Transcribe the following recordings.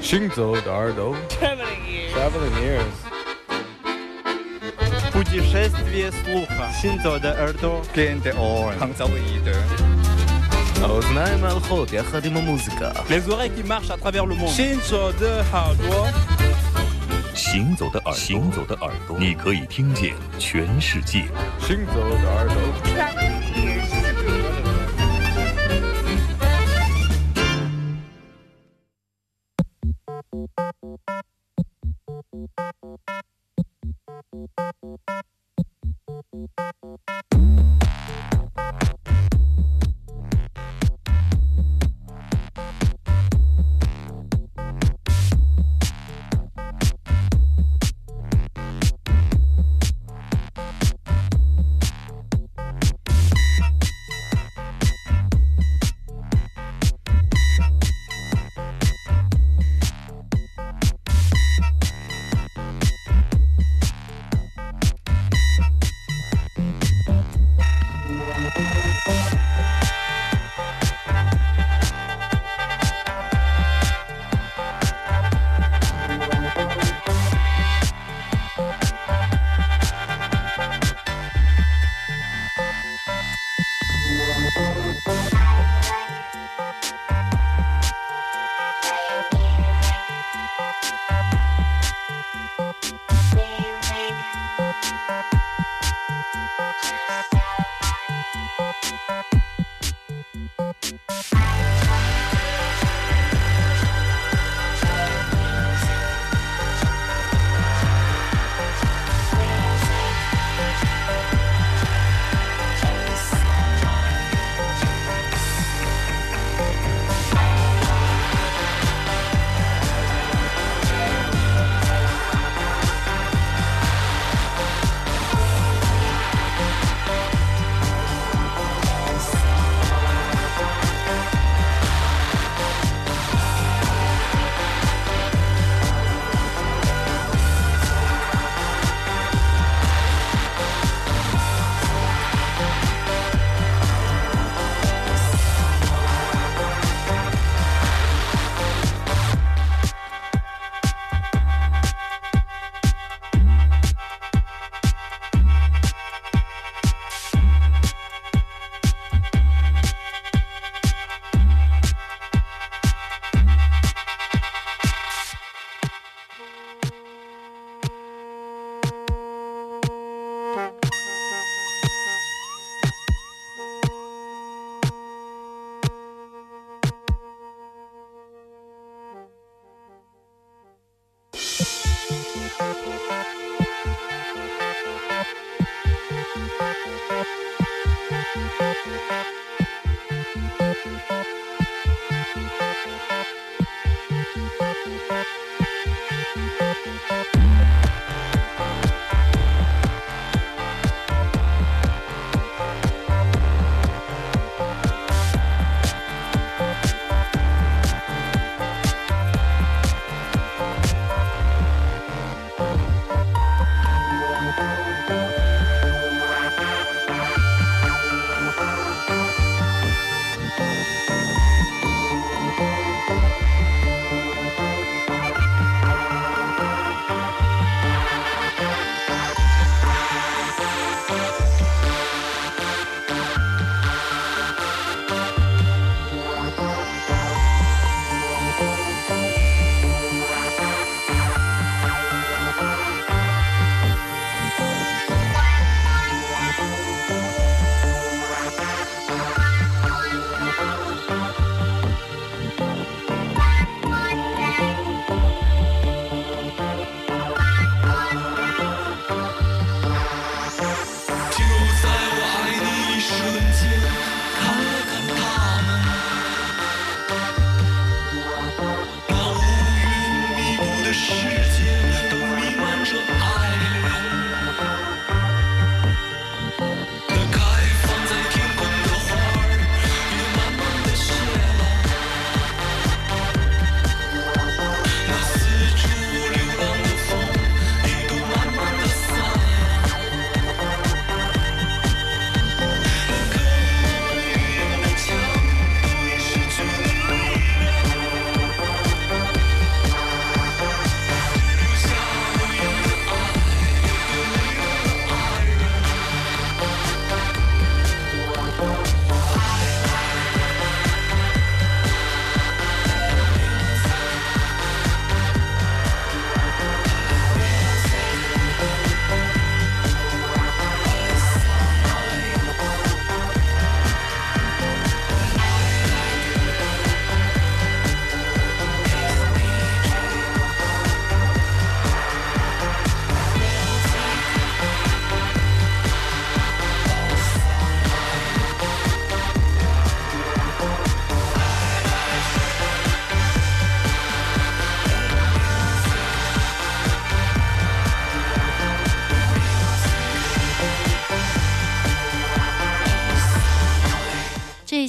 行走的耳朵 Traveling ears. Traveling ears Путешествие слуха. Синзо de Erdo. Cliente on. האוזניים ההלכות יחד עם המוזיקה Les oreilles qui marchent à travers le monde. 行走的耳朵，行走的耳朵，行走的耳朵，你可以听见全世界。 行走的耳朵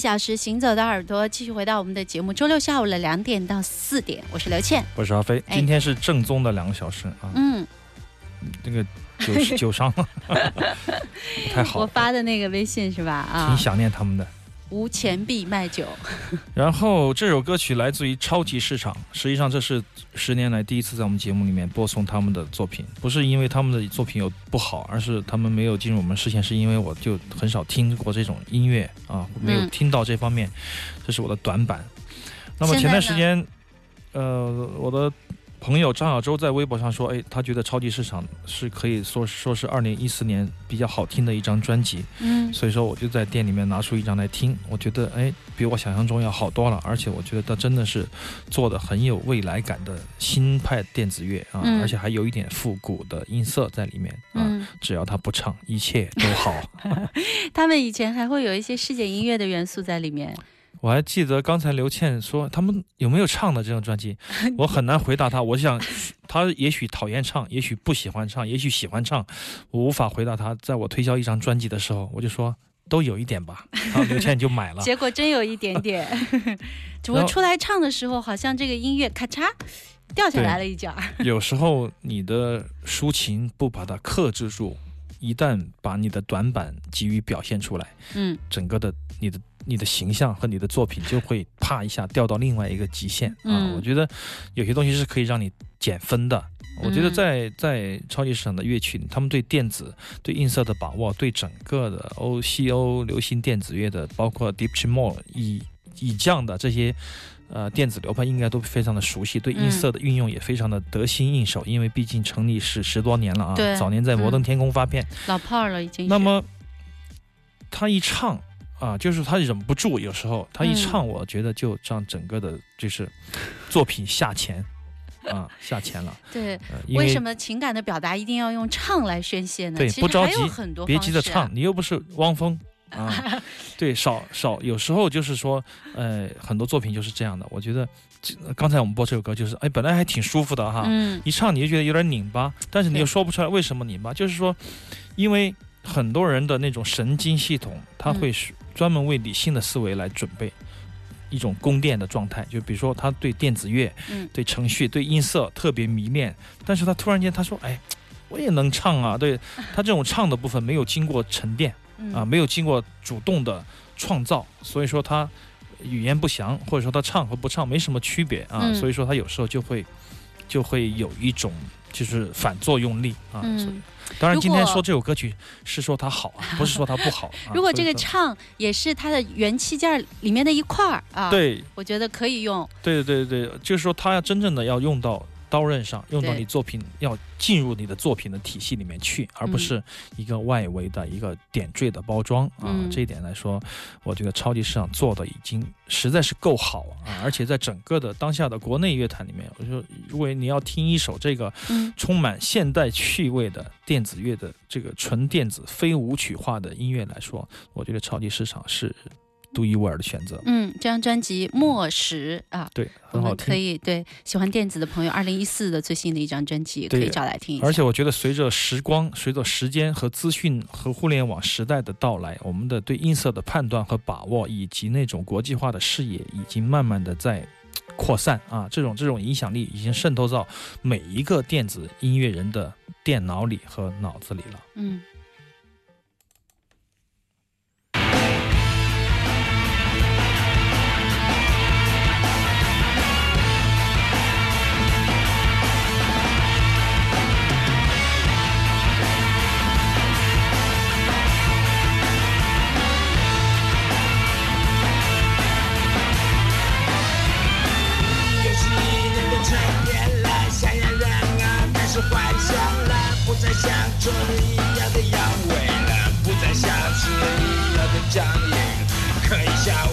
小时行走的耳朵继续回到我们的节目。周六下午的两点到四点，我是刘倩，我是阿飞。今天是正宗的两个小时啊。嗯，这个酒酒伤了 太好。我发的那个微信是吧？啊，挺想念他们的。无钱币卖酒。然后这首歌曲来自于超级市场实际上这是十年来第一次在我们节目里面播送他们的作品不是因为他们的作品有不好而是他们没有进入我们视线是因为我就很少听过这种音乐啊没有听到这方面这是我的短板那么前段时间呃我的朋友张小舟在微博上说：“哎，他觉得《超级市场》是可以说说是二零一四年比较好听的一张专辑。”嗯，所以说我就在店里面拿出一张来听，我觉得哎，比我想象中要好多了，而且我觉得他真的是做的很有未来感的新派电子乐啊，而且还有一点复古的音色在里面啊。只要他不唱，一切都好。他们以前还会有一些世界音乐的元素在里面。我还记得刚才刘倩说他们有没有唱的这张专辑？我很难回答她我想她也许讨厌唱也许不喜欢唱也许喜欢唱我无法回答她在我推销一张专辑的时候我就说都有一点吧。然后刘倩就买了。结果真有一点点。只不过出来唱的时候好像这个音乐咔嚓掉下来了一截儿。有时候你的抒情不把它克制住一旦把你的短板给予表现出来嗯。整个的你的你的形象和你的作品就会啪一下掉到另外一个极限。啊我觉得有些东西是可以让你减分的。我觉得在在超级市场的乐曲他们对电子对音色的把握对整个的 oco 流行电子乐的包括 deepsee more 以以降的这些呃电子流派应该都非常的熟悉。对音色的运用也非常的得心应手因为毕竟成立是十多年了啊对。早年在摩登天空发片。老炮儿了已经那么他一唱啊就是他忍不住有时候他一唱我觉得就让整个的就是作品下潜啊下潜了。对为什么情感的表达一定要用唱来宣泄呢？对不着急别急着唱你又不是汪峰 啊对少少有时候就是说呃很多作品就是这样的我觉得刚才我们播这首歌就是哎本来还挺舒服的哈一唱你就觉得有点拧巴但是你又说不出来为什么拧巴就是说因为很多人的那种神经系统他会是专门为理性的思维来准备一种供电的状态就比如说他对电子乐对程序对音色特别迷恋但是他突然间他说哎我也能唱啊对他这种唱的部分没有经过沉淀啊没有经过主动的创造所以说他语言不详或者说他唱和不唱没什么区别啊所以说他有时候就会就会有一种就是反作用力啊所以当然今天说这首歌曲是说它好啊不是说它不好 如果这个唱也是它的元器件里面的一块啊对。我觉得可以用。对对对就是说它要真正的要用到刀刃上用到你作品，要进入你的作品的体系里面去，而不是一个外围的一个点缀的包装啊。这一点来说，我这个超级市场做的已经实在是够好啊。而且在整个的当下的国内乐坛里面，我说如果你要听一首这个充满现代趣味的电子乐的这个纯电子、非舞曲化的音乐来说，我觉得超级市场是。独一无二的选择。嗯这张专辑末时啊对很好听。可以对喜欢电子的朋友二零一四的最新的一张专辑可以找来听一下。而且我觉得随着时光随着时间和资讯和互联网时代的到来我们的对音色的判断和把握以及那种国际化的视野已经慢慢的在扩散啊这种这种影响力已经渗透到每一个电子音乐人的电脑里和脑子里了。嗯。不再像昨一样的阳痿了不再像去一样的僵硬可以笑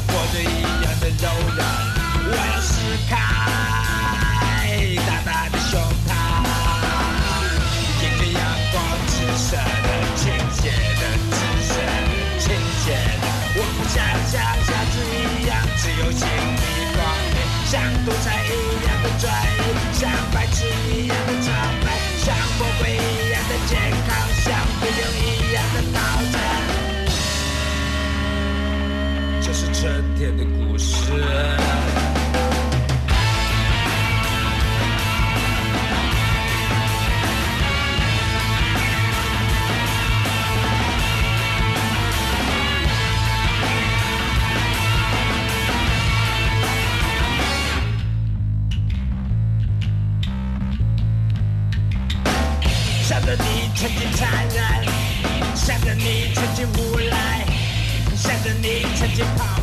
你曾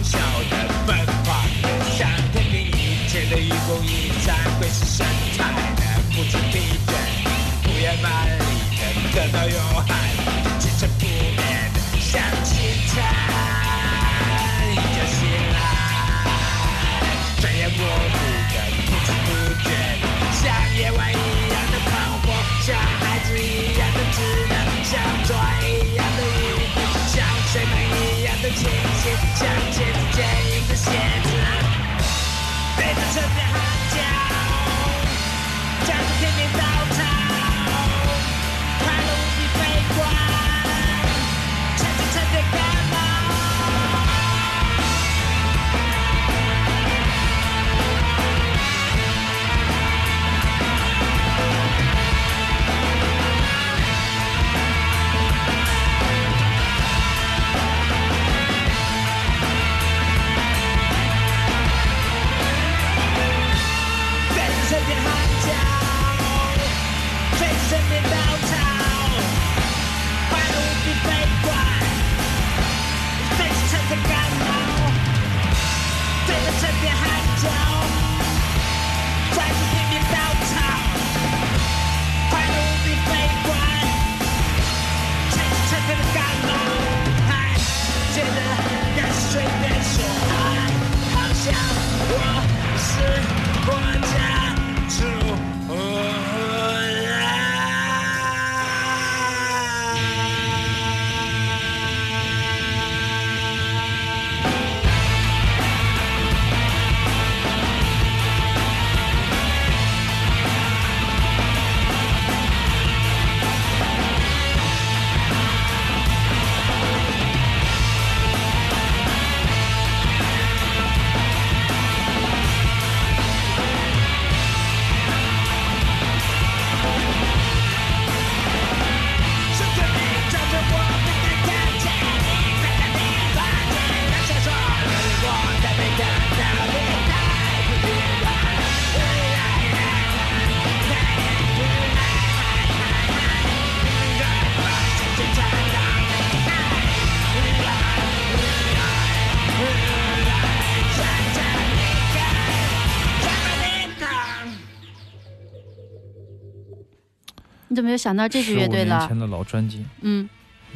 你怎么又想到这支乐队15年了？前的老专辑，嗯，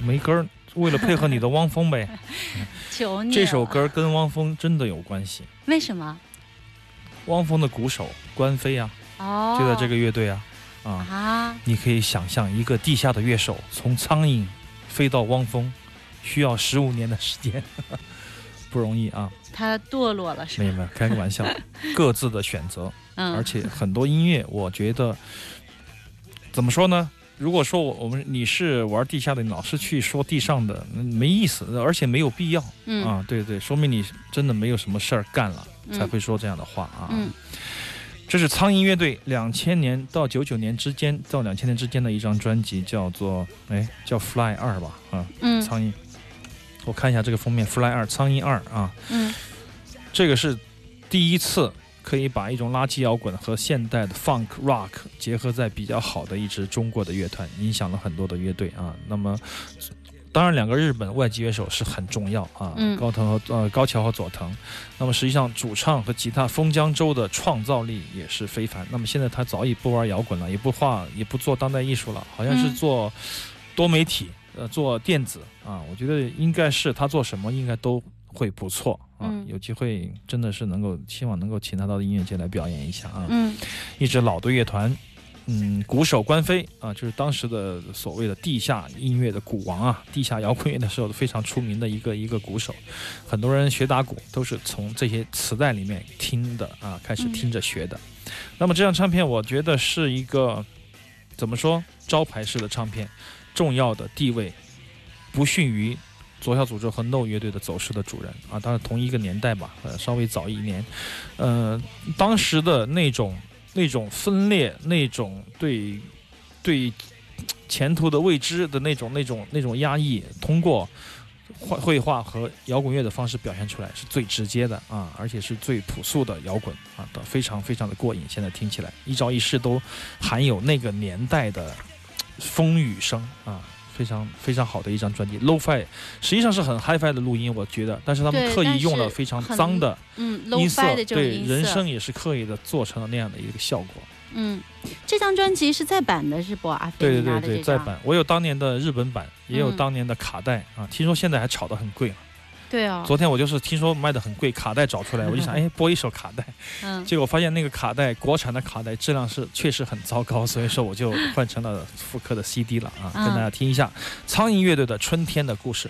没歌儿，为了配合你的汪峰呗。求你。这首歌跟汪峰真的有关系。为什么？汪峰的鼓手关飞啊，哦，就在这个乐队啊，啊，啊，你可以想象一个地下的乐手从苍蝇飞到汪峰，需要十五年的时间，不容易啊。他堕落了是吧？没有没有，开个玩笑，各自的选择，嗯，而且很多音乐，我觉得怎么说呢？如果说我我们你是玩地下的，你老是去说地上的，嗯没意思，而且没有必要嗯啊。对对，说明你真的没有什么事儿干了，嗯才会说这样的话啊。嗯这是苍蝇乐队两千年到九九年之间到两千年之间的一张专辑，叫做哎叫 Fly 二吧啊，嗯苍蝇。我看一下这个封面，Fly 二，苍蝇二啊，嗯这个是第一次可以把一种垃圾摇滚和现代的 funk rock 结合在比较好的一支中国的乐团，影响了很多的乐队啊。那么，当然两个日本外籍乐手是很重要啊，嗯高藤和呃高桥和佐藤。那么实际上主唱和吉他风江州的创造力也是非凡。那么现在他早已不玩摇滚了，也不画，也不做当代艺术了，好像是嗯做多媒体。呃，做电子啊，我觉得应该是他做什么应该都会不错啊。嗯有机会真的是能够，希望能够请他到音乐节来表演一下啊。嗯一支老的乐团，嗯，鼓手关飞啊，就是当时的所谓的地下音乐的鼓王啊，地下摇滚乐的时候非常出名的一个一个鼓手。很多人学打鼓都是从这些磁带里面听的啊，开始听着学的。那么这张唱片，我觉得是一个怎么说招牌式的唱片，重要的地位不逊于。左小诅咒和 No 乐队的走势的主人啊，当然同一个年代吧，呃，稍微早一年，呃，当时的那种那种分裂，那种对对前途的未知的那种那种那种压抑，通过绘绘画和摇滚乐的方式表现出来，是最直接的啊，而且是最朴素的摇滚啊，非常非常的过瘾。现在听起来一招一式都含有那个年代的风雨声啊，非常非常好的一张专辑。Low-fi 实际上是很 Hi-fi 的录音，我觉得，但是他们刻意用了非常脏的嗯音色对色人声。也是刻意的做成了那样的一个效果。嗯，这张专辑是再版的，是不？阿飞对对对对，再。版我有当年的日本版，也有嗯当年的卡带啊，听说现在还炒得很贵。对啊，昨天我就是听说卖的很贵，卡带找出来，我就想，哎，播一首卡带，嗯，结果发现那个卡带国产的卡带质量是确实很糟糕，所以说我就换成了复刻的 CD 了啊，嗯。跟大家听一下苍蝇乐队的《春天的故事》。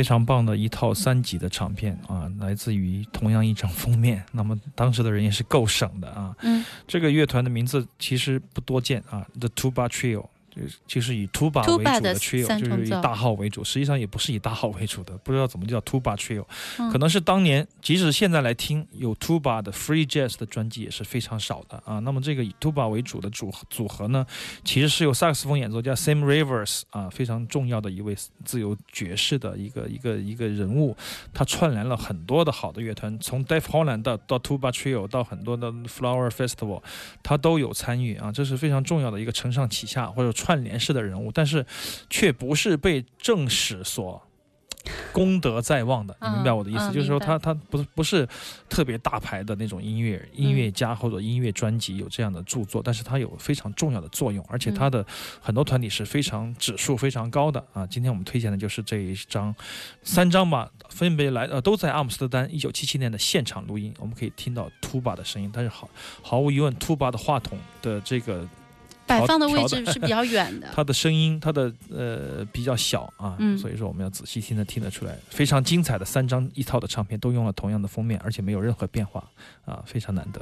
非常棒的一套三级的唱片啊，来自于同样一张封面。那么当时的人也是够省的啊。嗯，这个乐团的名字其实不多见啊，The Tuba Trio。就是就是以 tuba 为主的 trio，就是以大号为主，实际上也不是以大号为主的，不知道怎么叫 tuba trio，、嗯可能是当年即使现在来听有 tuba 的 free jazz 的专辑也是非常少的啊。那么这个以 tuba 为主的组组合呢，其实是由萨克斯风演奏家 Sam Rivers 啊，非常重要的一位自由爵士的一个一个一个人物，他串联了很多的好的乐团，从 Def Holland 到到 tuba trio 到很多的 Flower Festival，他都有参与啊，这是非常重要的一个承上启下或者串联式的人物，但是却不是被正史所功德在望的，你嗯明白我的意思？嗯就是说他他不是不是特别大牌的那种音乐音乐家或者音乐专辑有这样的著作，但是他有非常重要的作用，而且他的很多团体是非常指数非常高的啊。今天我们推荐的就是这一张三张吧，分别来呃都在阿姆斯特丹一九七七年的现场录音，我们可以听到 Tuba 的声音，但是毫毫无疑问，Tuba 的话筒的这个摆放的位置是比较远的。它的声音，它的呃比较小啊，嗯所以说我们要仔细听的听得出来，非常精彩的三张一套的唱片都用了同样的封面，而且没有任何变化啊，非常难得。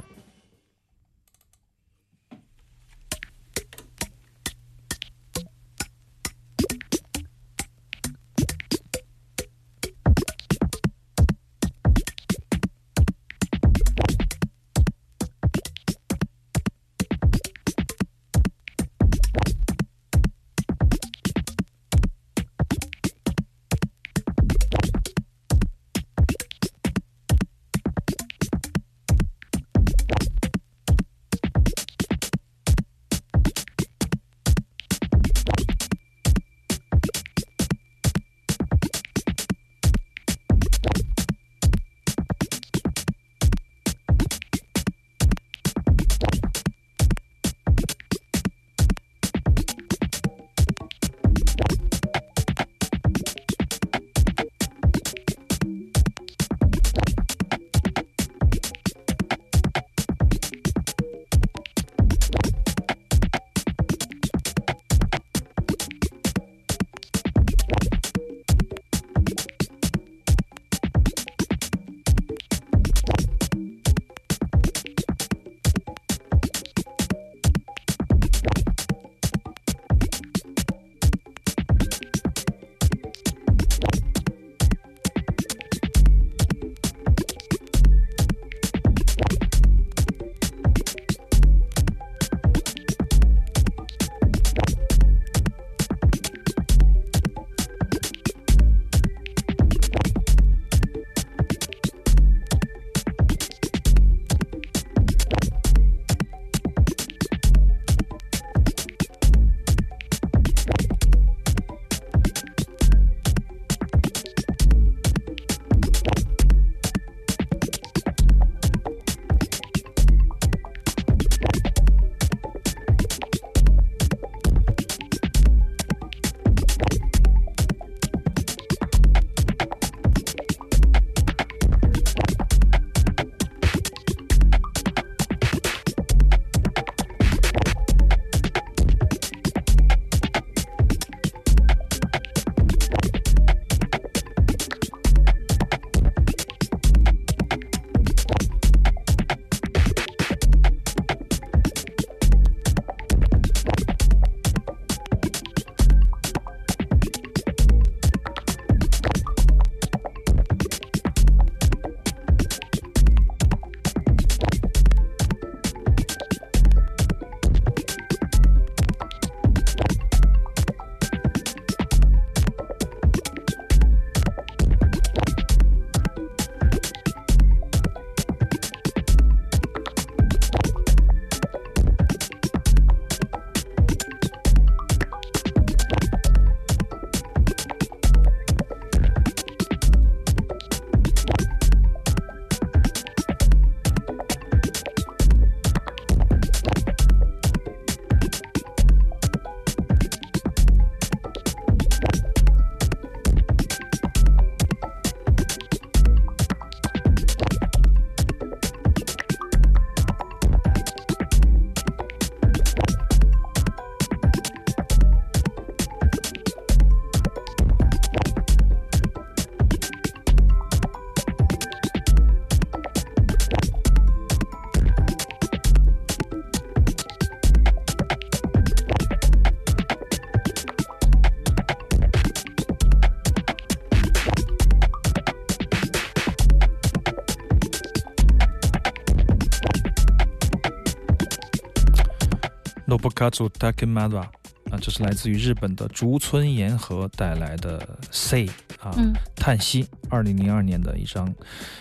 Nobukatsu Takemura 啊，这是来自于日本的竹村研和带来的 Say 啊，嗯，叹息，二零零二年的一张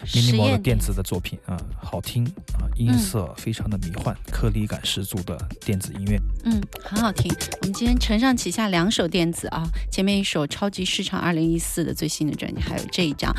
实 minimal 的电子的作品啊，好听啊，音色非常的迷幻，颗粒感十足的电子音乐。嗯，很好听。我们今天承上启下两首电子啊，前面一首超级市场二零一四的最新的专辑，还有这一张